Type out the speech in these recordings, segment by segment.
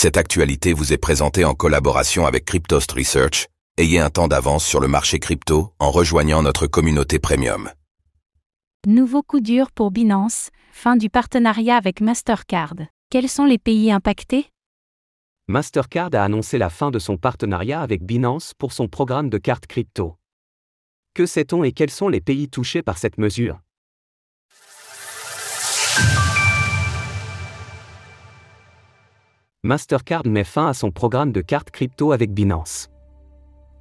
Cette actualité vous est présentée en collaboration avec Cryptost Research. Ayez un temps d'avance sur le marché crypto en rejoignant notre communauté premium. Nouveau coup dur pour Binance, fin du partenariat avec Mastercard. Quels sont les pays impactés? Mastercard a annoncé la fin de son partenariat avec Binance pour son programme de cartes crypto. Que sait-on et quels sont les pays touchés par cette mesure? Mastercard met fin à son programme de cartes crypto avec Binance.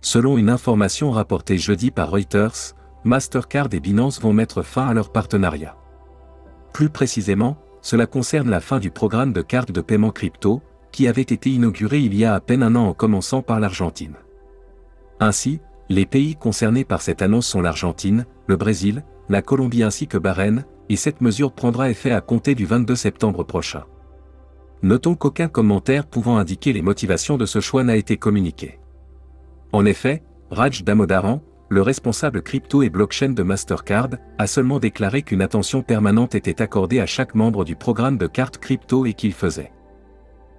Selon une information rapportée jeudi par Reuters, Mastercard et Binance vont mettre fin à leur partenariat. Plus précisément, cela concerne la fin du programme de cartes de paiement crypto, qui avait été inauguré il y a à peine un an en commençant par l'Argentine. Ainsi, les pays concernés par cette annonce sont l'Argentine, le Brésil, la Colombie ainsi que Bahreïn, et cette mesure prendra effet à compter du 22 septembre prochain. Notons qu'aucun commentaire pouvant indiquer les motivations de ce choix n'a été communiqué. En effet, Raj Damodaran, le responsable crypto et blockchain de Mastercard, a seulement déclaré qu'une attention permanente était accordée à chaque membre du programme de cartes crypto et qu'il faisait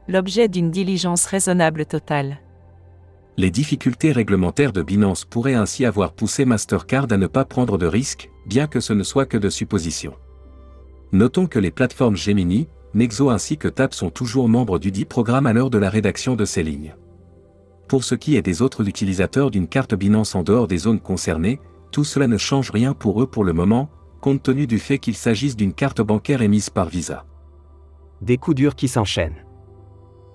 l'objet d'une diligence raisonnable totale. Les difficultés réglementaires de Binance pourraient ainsi avoir poussé Mastercard à ne pas prendre de risques, bien que ce ne soit que de suppositions. Notons que les plateformes Gemini, Nexo ainsi que TAP sont toujours membres du dit programme à l'heure de la rédaction de ces lignes. Pour ce qui est des autres utilisateurs d'une carte Binance en dehors des zones concernées, tout cela ne change rien pour eux pour le moment, compte tenu du fait qu'il s'agisse d'une carte bancaire émise par Visa. Des coups durs qui s'enchaînent.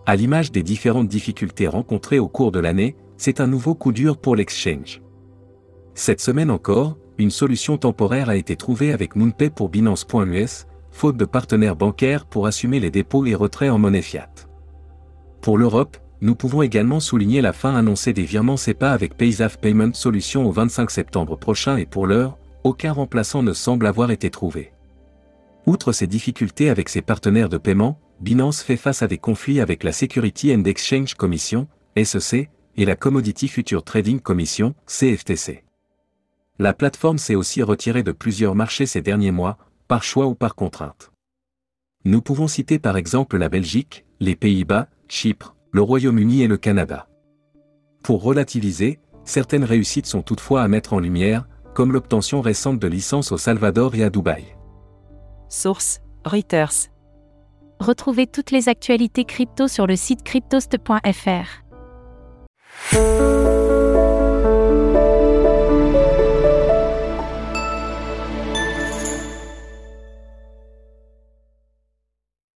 À l'image des différentes difficultés rencontrées au cours de l'année, c'est un nouveau coup dur pour l'exchange. Cette semaine encore, une solution temporaire a été trouvée avec MoonPay pour Binance.us, faute de partenaires bancaires pour assumer les dépôts et retraits en monnaie fiat. Pour l'Europe, nous pouvons également souligner la fin annoncée des virements SEPA avec Paysafe Payment Solutions au 25 septembre prochain et pour l'heure, aucun remplaçant ne semble avoir été trouvé. Outre ces difficultés avec ses partenaires de paiement, Binance fait face à des conflits avec la Security and Exchange Commission, SEC, et la Commodity Future Trading Commission, CFTC. La plateforme s'est aussi retirée de plusieurs marchés ces derniers mois, par choix ou par contrainte. Nous pouvons citer par exemple la Belgique, les Pays-Bas, Chypre, le Royaume-Uni et le Canada. Pour relativiser, certaines réussites sont toutefois à mettre en lumière, comme l'obtention récente de licences au Salvador et à Dubaï. Source Reuters Retrouvez toutes les actualités crypto sur le site cryptost.fr.